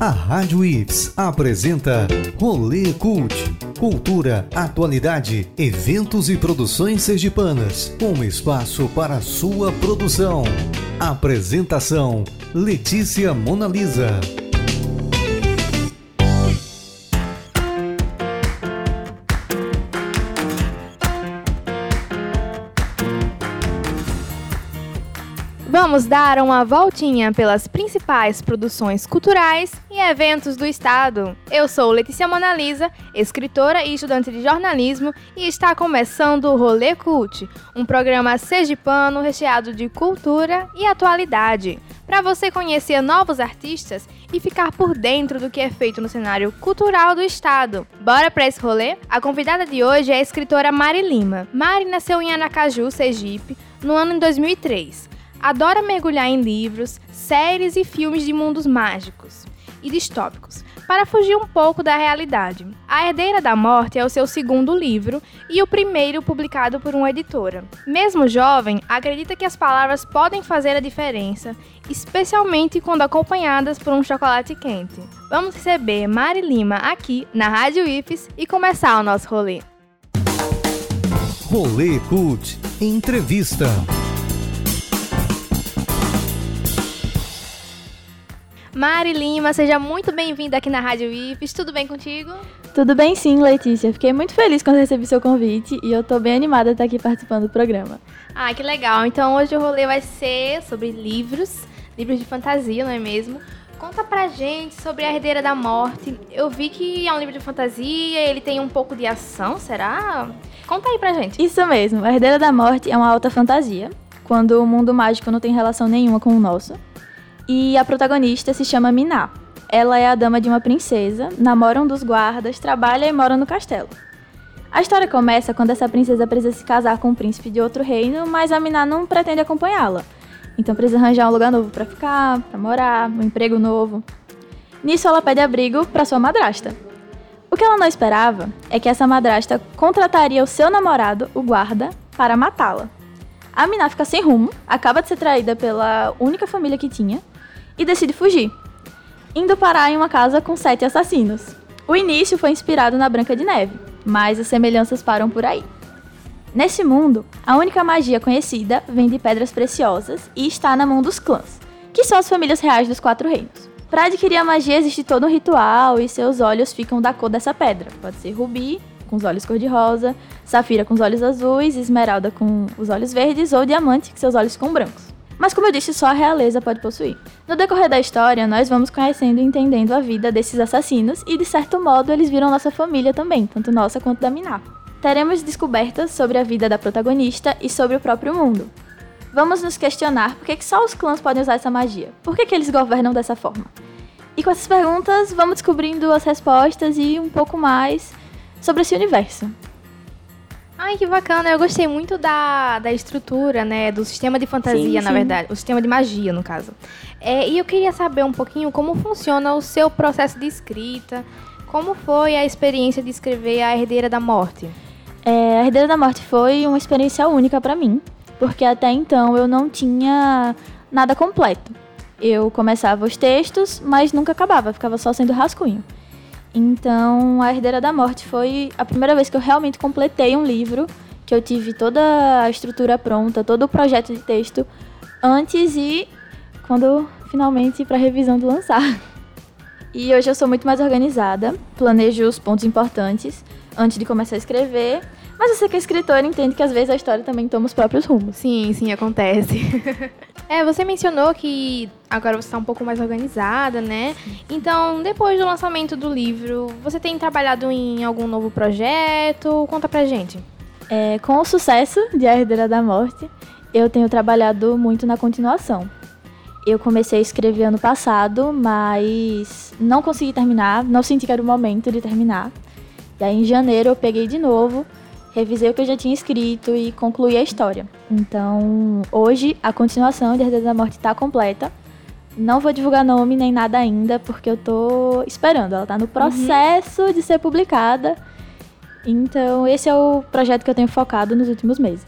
A Rádio Ips apresenta Rolê Cult. Cultura, atualidade, eventos e produções sergipanas. Um espaço para sua produção. Apresentação: Letícia Monalisa. Vamos dar uma voltinha pelas principais produções culturais e eventos do estado. Eu sou Letícia Monalisa, escritora e estudante de jornalismo, e está começando o Rolê Cult, um programa sergipano recheado de cultura e atualidade, para você conhecer novos artistas e ficar por dentro do que é feito no cenário cultural do estado. Bora para esse rolê? A convidada de hoje é a escritora Mari Lima. Mari nasceu em Anacaju, Sergipe, no ano de 2003 adora mergulhar em livros, séries e filmes de mundos mágicos e distópicos, para fugir um pouco da realidade. A Herdeira da Morte é o seu segundo livro e o primeiro publicado por uma editora. Mesmo jovem, acredita que as palavras podem fazer a diferença, especialmente quando acompanhadas por um chocolate quente. Vamos receber Mari Lima aqui na Rádio IFES e começar o nosso rolê. Rolê Cult Entrevista. Mari Lima, seja muito bem-vinda aqui na Rádio IFES. Tudo bem contigo? Tudo bem sim, Letícia. Fiquei muito feliz quando recebi seu convite e eu tô bem animada de estar aqui participando do programa. Ah, que legal. Então hoje o rolê vai ser sobre livros, livros de fantasia, não é mesmo? Conta pra gente sobre a Herdeira da Morte. Eu vi que é um livro de fantasia, ele tem um pouco de ação, será? Conta aí pra gente. Isso mesmo, a Herdeira da Morte é uma alta fantasia, quando o mundo mágico não tem relação nenhuma com o nosso. E a protagonista se chama Miná. Ela é a dama de uma princesa, namora um dos guardas, trabalha e mora no castelo. A história começa quando essa princesa precisa se casar com um príncipe de outro reino, mas a Miná não pretende acompanhá-la. Então precisa arranjar um lugar novo para ficar, para morar, um emprego novo. Nisso ela pede abrigo para sua madrasta. O que ela não esperava é que essa madrasta contrataria o seu namorado, o guarda, para matá-la. A Miná fica sem rumo, acaba de ser traída pela única família que tinha e decide fugir, indo parar em uma casa com sete assassinos. O início foi inspirado na Branca de Neve, mas as semelhanças param por aí. Nesse mundo, a única magia conhecida vem de pedras preciosas e está na mão dos clãs, que são as famílias reais dos quatro reinos. Para adquirir a magia existe todo um ritual e seus olhos ficam da cor dessa pedra. Pode ser rubi, com os olhos cor-de-rosa, safira com os olhos azuis, esmeralda com os olhos verdes ou diamante com seus olhos ficam brancos. Mas como eu disse, só a realeza pode possuir. No decorrer da história, nós vamos conhecendo e entendendo a vida desses assassinos e, de certo modo, eles viram nossa família também, tanto nossa quanto da Miná. Teremos descobertas sobre a vida da protagonista e sobre o próprio mundo. Vamos nos questionar por que, que só os clãs podem usar essa magia. Por que, que eles governam dessa forma? E com essas perguntas, vamos descobrindo as respostas e um pouco mais sobre esse universo. Ai, que bacana. Eu gostei muito da, da estrutura, né? Do sistema de fantasia, sim, na sim. verdade. O sistema de magia, no caso. É, e eu queria saber um pouquinho como funciona o seu processo de escrita. Como foi a experiência de escrever A Herdeira da Morte? É, a Herdeira da Morte foi uma experiência única para mim. Porque até então eu não tinha nada completo. Eu começava os textos, mas nunca acabava. Ficava só sendo rascunho. Então, A Herdeira da Morte foi a primeira vez que eu realmente completei um livro, que eu tive toda a estrutura pronta, todo o projeto de texto antes e quando finalmente para revisão do lançar. E hoje eu sou muito mais organizada, planejo os pontos importantes antes de começar a escrever mas você que é escritora entende que às vezes a história também toma os próprios rumos. Sim, sim, acontece. é, você mencionou que agora você está um pouco mais organizada, né? Então, depois do lançamento do livro, você tem trabalhado em algum novo projeto? Conta pra gente. É, com o sucesso de A Herdeira da Morte, eu tenho trabalhado muito na continuação. Eu comecei a escrever ano passado, mas não consegui terminar, não senti que era o momento de terminar. E aí em janeiro eu peguei de novo revisei o que eu já tinha escrito e concluí a história. Então, hoje, a continuação de Herdeira da Morte está completa. Não vou divulgar nome nem nada ainda, porque eu tô esperando. Ela tá no processo uhum. de ser publicada. Então, esse é o projeto que eu tenho focado nos últimos meses.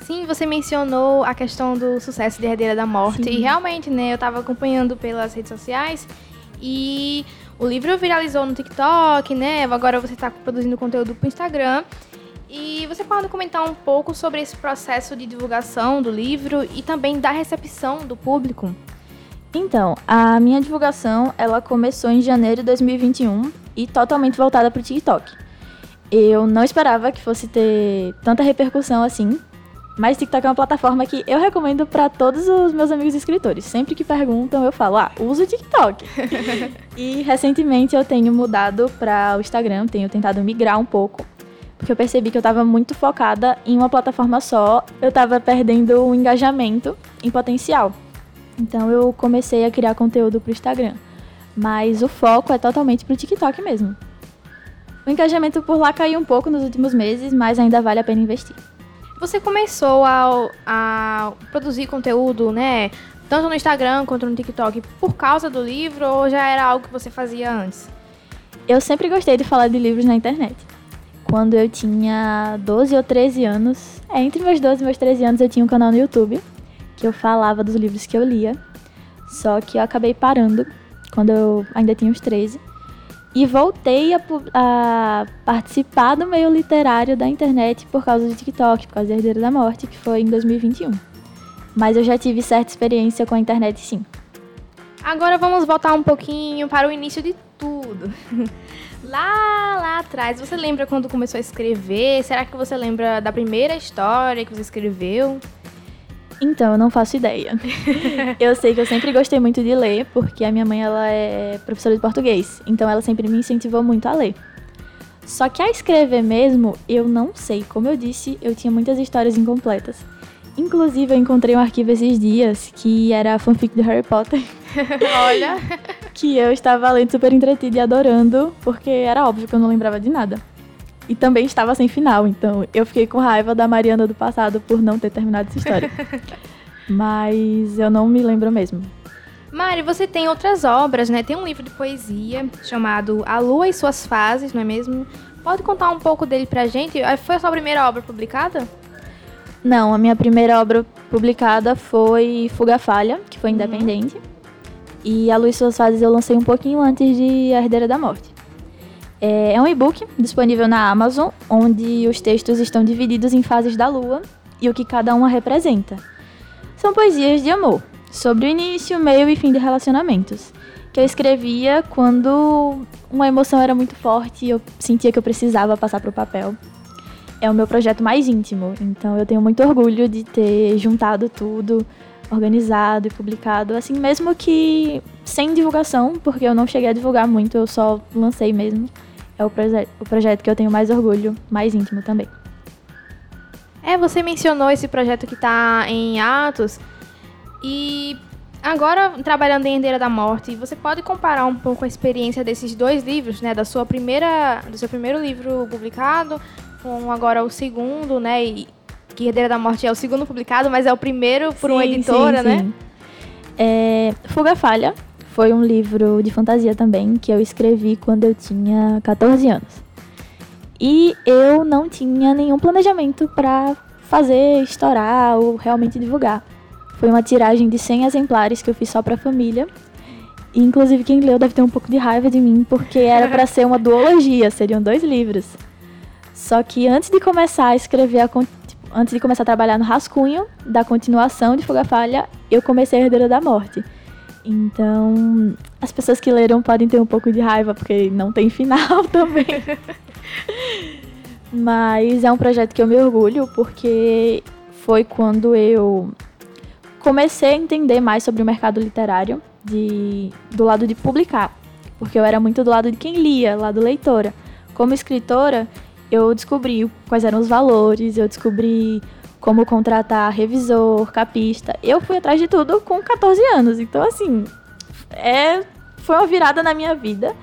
Sim, você mencionou a questão do sucesso de Herdeira da Morte. Sim. E realmente, né, eu estava acompanhando pelas redes sociais e o livro viralizou no TikTok, né? Agora você está produzindo conteúdo para o Instagram. E você pode comentar um pouco sobre esse processo de divulgação do livro e também da recepção do público? Então, a minha divulgação, ela começou em janeiro de 2021 e totalmente voltada para o TikTok. Eu não esperava que fosse ter tanta repercussão assim, mas TikTok é uma plataforma que eu recomendo para todos os meus amigos escritores. Sempre que perguntam, eu falo: "Ah, uso o TikTok". e recentemente eu tenho mudado para o Instagram, tenho tentado migrar um pouco, porque eu percebi que eu estava muito focada em uma plataforma só, eu estava perdendo o engajamento em potencial. Então eu comecei a criar conteúdo para o Instagram, mas o foco é totalmente para o TikTok mesmo. O engajamento por lá caiu um pouco nos últimos meses, mas ainda vale a pena investir. Você começou a, a produzir conteúdo, né? Tanto no Instagram quanto no TikTok, por causa do livro ou já era algo que você fazia antes? Eu sempre gostei de falar de livros na internet. Quando eu tinha 12 ou 13 anos, é, entre meus 12 e meus 13 anos, eu tinha um canal no YouTube que eu falava dos livros que eu lia. Só que eu acabei parando quando eu ainda tinha uns 13 e voltei a, a, participar do meio literário da internet por causa do TikTok, por causa da Herdeira da Morte, que foi em 2021. Mas eu já tive certa experiência com a internet, sim. Agora vamos voltar um pouquinho para o início de tudo. lá, lá atrás, você lembra quando começou a escrever? Será que você lembra da primeira história que você escreveu? Então, eu não faço ideia. eu sei que eu sempre gostei muito de ler, porque a minha mãe ela é professora de português, então ela sempre me incentivou muito a ler. Só que a escrever mesmo, eu não sei. Como eu disse, eu tinha muitas histórias incompletas. Inclusive, eu encontrei um arquivo esses dias que era a fanfic de Harry Potter. Olha! que eu estava lendo super entretida e adorando, porque era óbvio que eu não lembrava de nada e também estava sem final, então eu fiquei com raiva da Mariana do passado por não ter terminado essa história. Mas eu não me lembro mesmo. Mari, você tem outras obras, né? Tem um livro de poesia chamado A Lua e Suas Fases, não é mesmo? Pode contar um pouco dele pra gente? Ah, foi a sua primeira obra publicada? Não, a minha primeira obra publicada foi Fuga Falha, que foi uhum. independente. Uhum. E A Lua e Suas Fases eu lancei um pouquinho antes de A Herdeira da Morte. É, é um e-book disponível na Amazon, onde os textos estão divididos em fases da lua e o que cada uma representa. São poesias de amor, sobre o início, meio e fim de relacionamentos, que eu escrevia quando uma emoção era muito forte e eu sentia que eu precisava passar para o papel. É o meu projeto mais íntimo, então eu tenho muito orgulho de ter juntado tudo, organizado e publicado, assim, mesmo que sem divulgação, porque eu não cheguei a divulgar muito, eu só lancei mesmo. É o, proje o projeto que eu tenho mais orgulho, mais íntimo também. É, você mencionou esse projeto que está em atos. E agora trabalhando em Endeira da Morte, você pode comparar um pouco a experiência desses dois livros, né, da sua primeira, do seu primeiro livro publicado com agora o segundo, né, e que Herdeira da Morte é o segundo publicado, mas é o primeiro por sim, uma editora, sim, né? Sim. É, Fuga Falha foi um livro de fantasia também que eu escrevi quando eu tinha 14 anos. E eu não tinha nenhum planejamento para fazer, estourar ou realmente divulgar. Foi uma tiragem de 100 exemplares que eu fiz só para a família. E, inclusive quem leu deve ter um pouco de raiva de mim, porque era para ser uma duologia, seriam dois livros. Só que antes de começar a escrever a tipo, antes de começar a trabalhar no rascunho da continuação de Fuga Falha, eu comecei a Herdeira da Morte. Então, as pessoas que leram podem ter um pouco de raiva, porque não tem final também. Mas é um projeto que eu me orgulho, porque foi quando eu comecei a entender mais sobre o mercado literário, de, do lado de publicar. Porque eu era muito do lado de quem lia, lado leitora. Como escritora, eu descobri quais eram os valores, eu descobri como contratar revisor, capista. Eu fui atrás de tudo com 14 anos. Então, assim, é, foi uma virada na minha vida.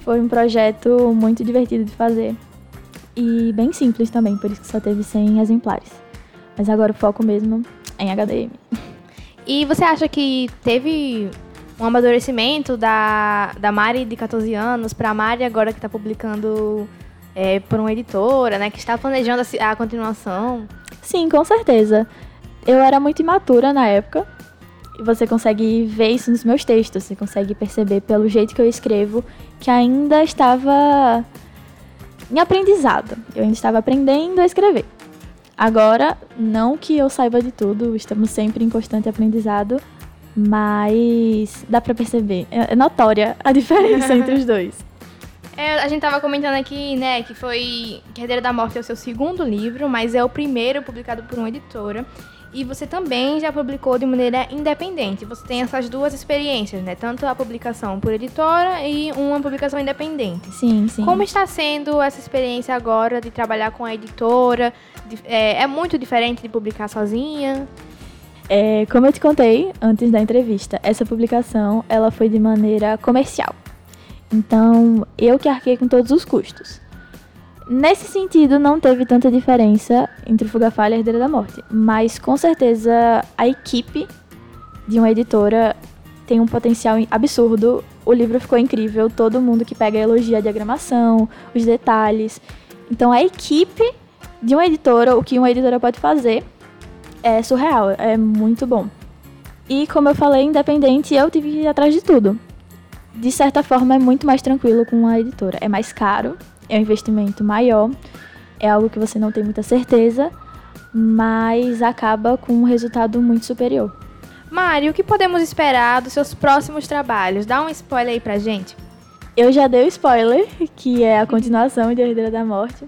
Foi um projeto muito divertido de fazer. E bem simples também, por isso que só teve 100 exemplares. Mas agora o foco mesmo é em HDM. E você acha que teve um amadurecimento da, da Mari de 14 anos para a Mari agora que está publicando é, por uma editora, né? Que está planejando a, a continuação? Sim, com certeza. Eu era muito imatura na época. E você consegue ver isso nos meus textos. Você consegue perceber pelo jeito que eu escrevo que ainda estava em aprendizado. Eu ainda estava aprendendo a escrever. Agora, não que eu saiba de tudo, estamos sempre em constante aprendizado, mas dá para perceber, é, é notória a diferença entre os dois. É, a gente tava comentando aqui, né, que foi Herdeira da Morte é o seu segundo livro, mas é o primeiro publicado por uma editora. E você também já publicou de maneira independente. Você tem essas duas experiências, né? Tanto a publicação por editora e uma publicação independente. Sim, sim. Como está sendo essa experiência agora de trabalhar com a editora? É, é muito diferente de publicar sozinha? É, como eu te contei antes da entrevista, essa publicação ela foi de maneira comercial. Então, eu que arquei com todos os custos. Nesse sentido, não teve tanta diferença entre Fuga Falha e Herdeira da Morte. Mas, com certeza, a equipe de uma editora tem um potencial absurdo. O livro ficou incrível. Todo mundo que pega elogia a diagramação, os detalhes. Então, a equipe de uma editora, o que uma editora pode fazer, é surreal. É muito bom. E, como eu falei, independente, eu tive que ir atrás de tudo. De certa forma, é muito mais tranquilo com a editora. É mais caro, é um investimento maior, é algo que você não tem muita certeza, mas acaba com um resultado muito superior. Mari, o que podemos esperar dos seus próximos trabalhos? Dá um spoiler aí pra gente. Eu já dei o spoiler, que é a continuação de Herdeira da Morte.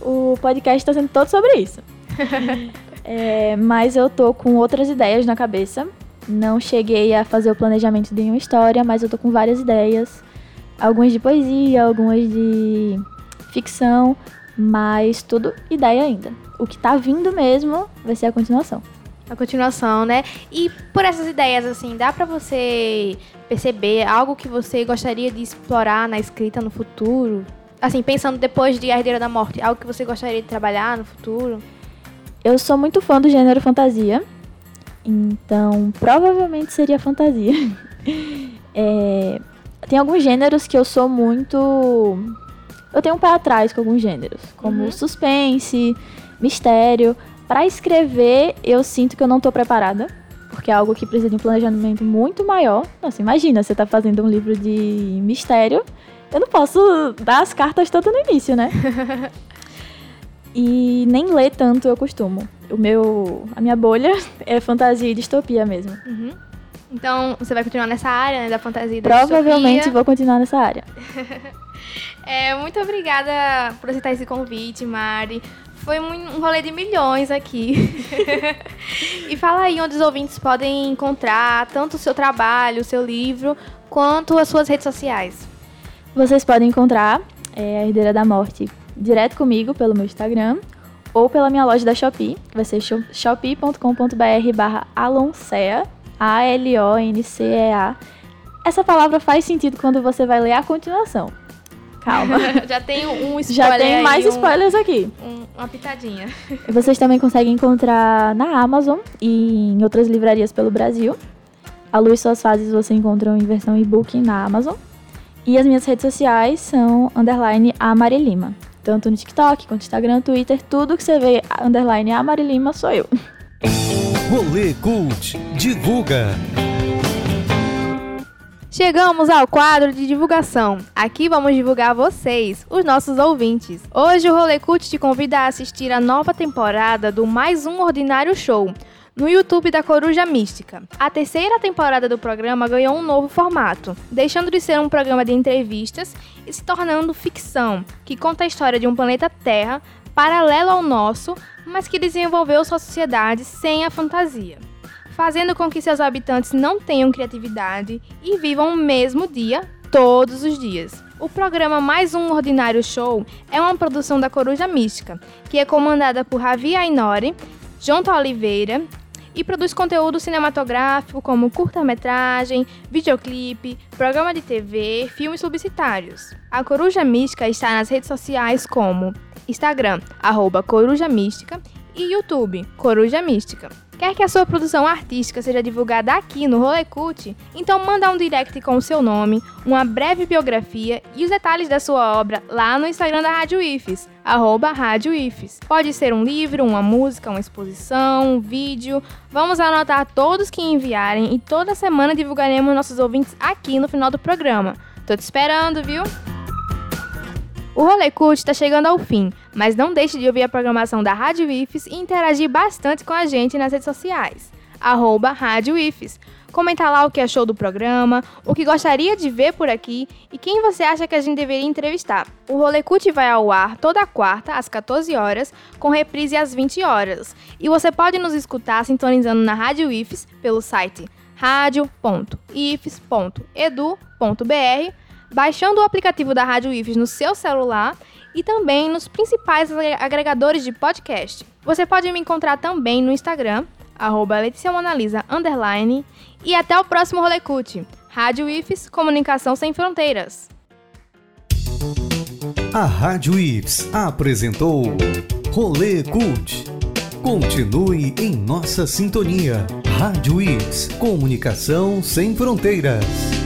O podcast está sendo todo sobre isso. é, mas eu tô com outras ideias na cabeça. Não cheguei a fazer o planejamento de uma história, mas eu tô com várias ideias algumas de poesia, algumas de ficção, mas tudo ideia ainda. O que tá vindo mesmo vai ser a continuação. A continuação, né? E por essas ideias, assim, dá para você perceber algo que você gostaria de explorar na escrita no futuro? Assim, pensando depois de A Herdeira da Morte, algo que você gostaria de trabalhar no futuro? Eu sou muito fã do gênero fantasia, então provavelmente seria fantasia. é, tem alguns gêneros que eu sou muito. Eu tenho um pé atrás com alguns gêneros, como uhum. suspense, mistério. Para escrever, eu sinto que eu não estou preparada, porque é algo que precisa de um planejamento muito maior. Nossa, imagina, você tá fazendo um livro de mistério. Eu não posso dar as cartas tanto no início, né? e nem ler tanto eu costumo. O meu, a minha bolha é fantasia e distopia mesmo. Uhum. Então, você vai continuar nessa área, né, da fantasia e da Provavelmente distopia. vou continuar nessa área. é, muito obrigada por aceitar esse convite, Mari. Foi um rolê de milhões aqui. e fala aí onde os ouvintes podem encontrar tanto o seu trabalho, o seu livro, quanto as suas redes sociais. Vocês podem encontrar é, a Herdeira da Morte direto comigo pelo meu Instagram ou pela minha loja da Shopee, que vai ser shopee.com.br barra aloncea a-L-O-N-C-E-A. Essa palavra faz sentido quando você vai ler a continuação. Calma. Já tem um spoiler. Já tem mais um, spoilers aqui. Um, uma pitadinha. Vocês também conseguem encontrar na Amazon e em outras livrarias pelo Brasil. A Luz e Suas Fases você encontra em versão e-book na Amazon. E as minhas redes sociais são underline Amarilima. Tanto no TikTok quanto no Instagram, Twitter, tudo que você vê underline Amarilima sou eu. Rolê Cult divulga. Chegamos ao quadro de divulgação. Aqui vamos divulgar vocês, os nossos ouvintes. Hoje o Rolê Cult te convida a assistir a nova temporada do Mais Um Ordinário Show no YouTube da Coruja Mística. A terceira temporada do programa ganhou um novo formato, deixando de ser um programa de entrevistas se tornando ficção, que conta a história de um planeta Terra paralelo ao nosso, mas que desenvolveu sua sociedade sem a fantasia, fazendo com que seus habitantes não tenham criatividade e vivam o mesmo dia todos os dias. O programa Mais Um Ordinário Show é uma produção da Coruja Mística, que é comandada por Ravi Ainori, Jonta Oliveira e produz conteúdo cinematográfico como curta-metragem, videoclipe, programa de TV, filmes publicitários. A Coruja Mística está nas redes sociais como Instagram, arroba Coruja Mística e YouTube, Coruja Mística. Quer que a sua produção artística seja divulgada aqui no Rolê Cult? Então manda um direct com o seu nome, uma breve biografia e os detalhes da sua obra lá no Instagram da Rádio IFES, arroba Rádio IFES. Pode ser um livro, uma música, uma exposição, um vídeo. Vamos anotar todos que enviarem e toda semana divulgaremos nossos ouvintes aqui no final do programa. Tô te esperando, viu? O Rolê Cult está chegando ao fim, mas não deixe de ouvir a programação da Rádio IFES e interagir bastante com a gente nas redes sociais. Arroba Rádio IFES. Comenta lá o que achou do programa, o que gostaria de ver por aqui e quem você acha que a gente deveria entrevistar. O Rolê Cult vai ao ar toda quarta, às 14 horas, com reprise às 20 horas. E você pode nos escutar sintonizando na Rádio IFES pelo site radio.ifes.edu.br baixando o aplicativo da Rádio IFES no seu celular e também nos principais agregadores de podcast. Você pode me encontrar também no Instagram, arroba underline, e até o próximo Rolê Cult. Rádio IFES, Comunicação Sem Fronteiras. A Rádio IFES apresentou Rolê Cult. Continue em nossa sintonia. Rádio IFES, Comunicação Sem Fronteiras.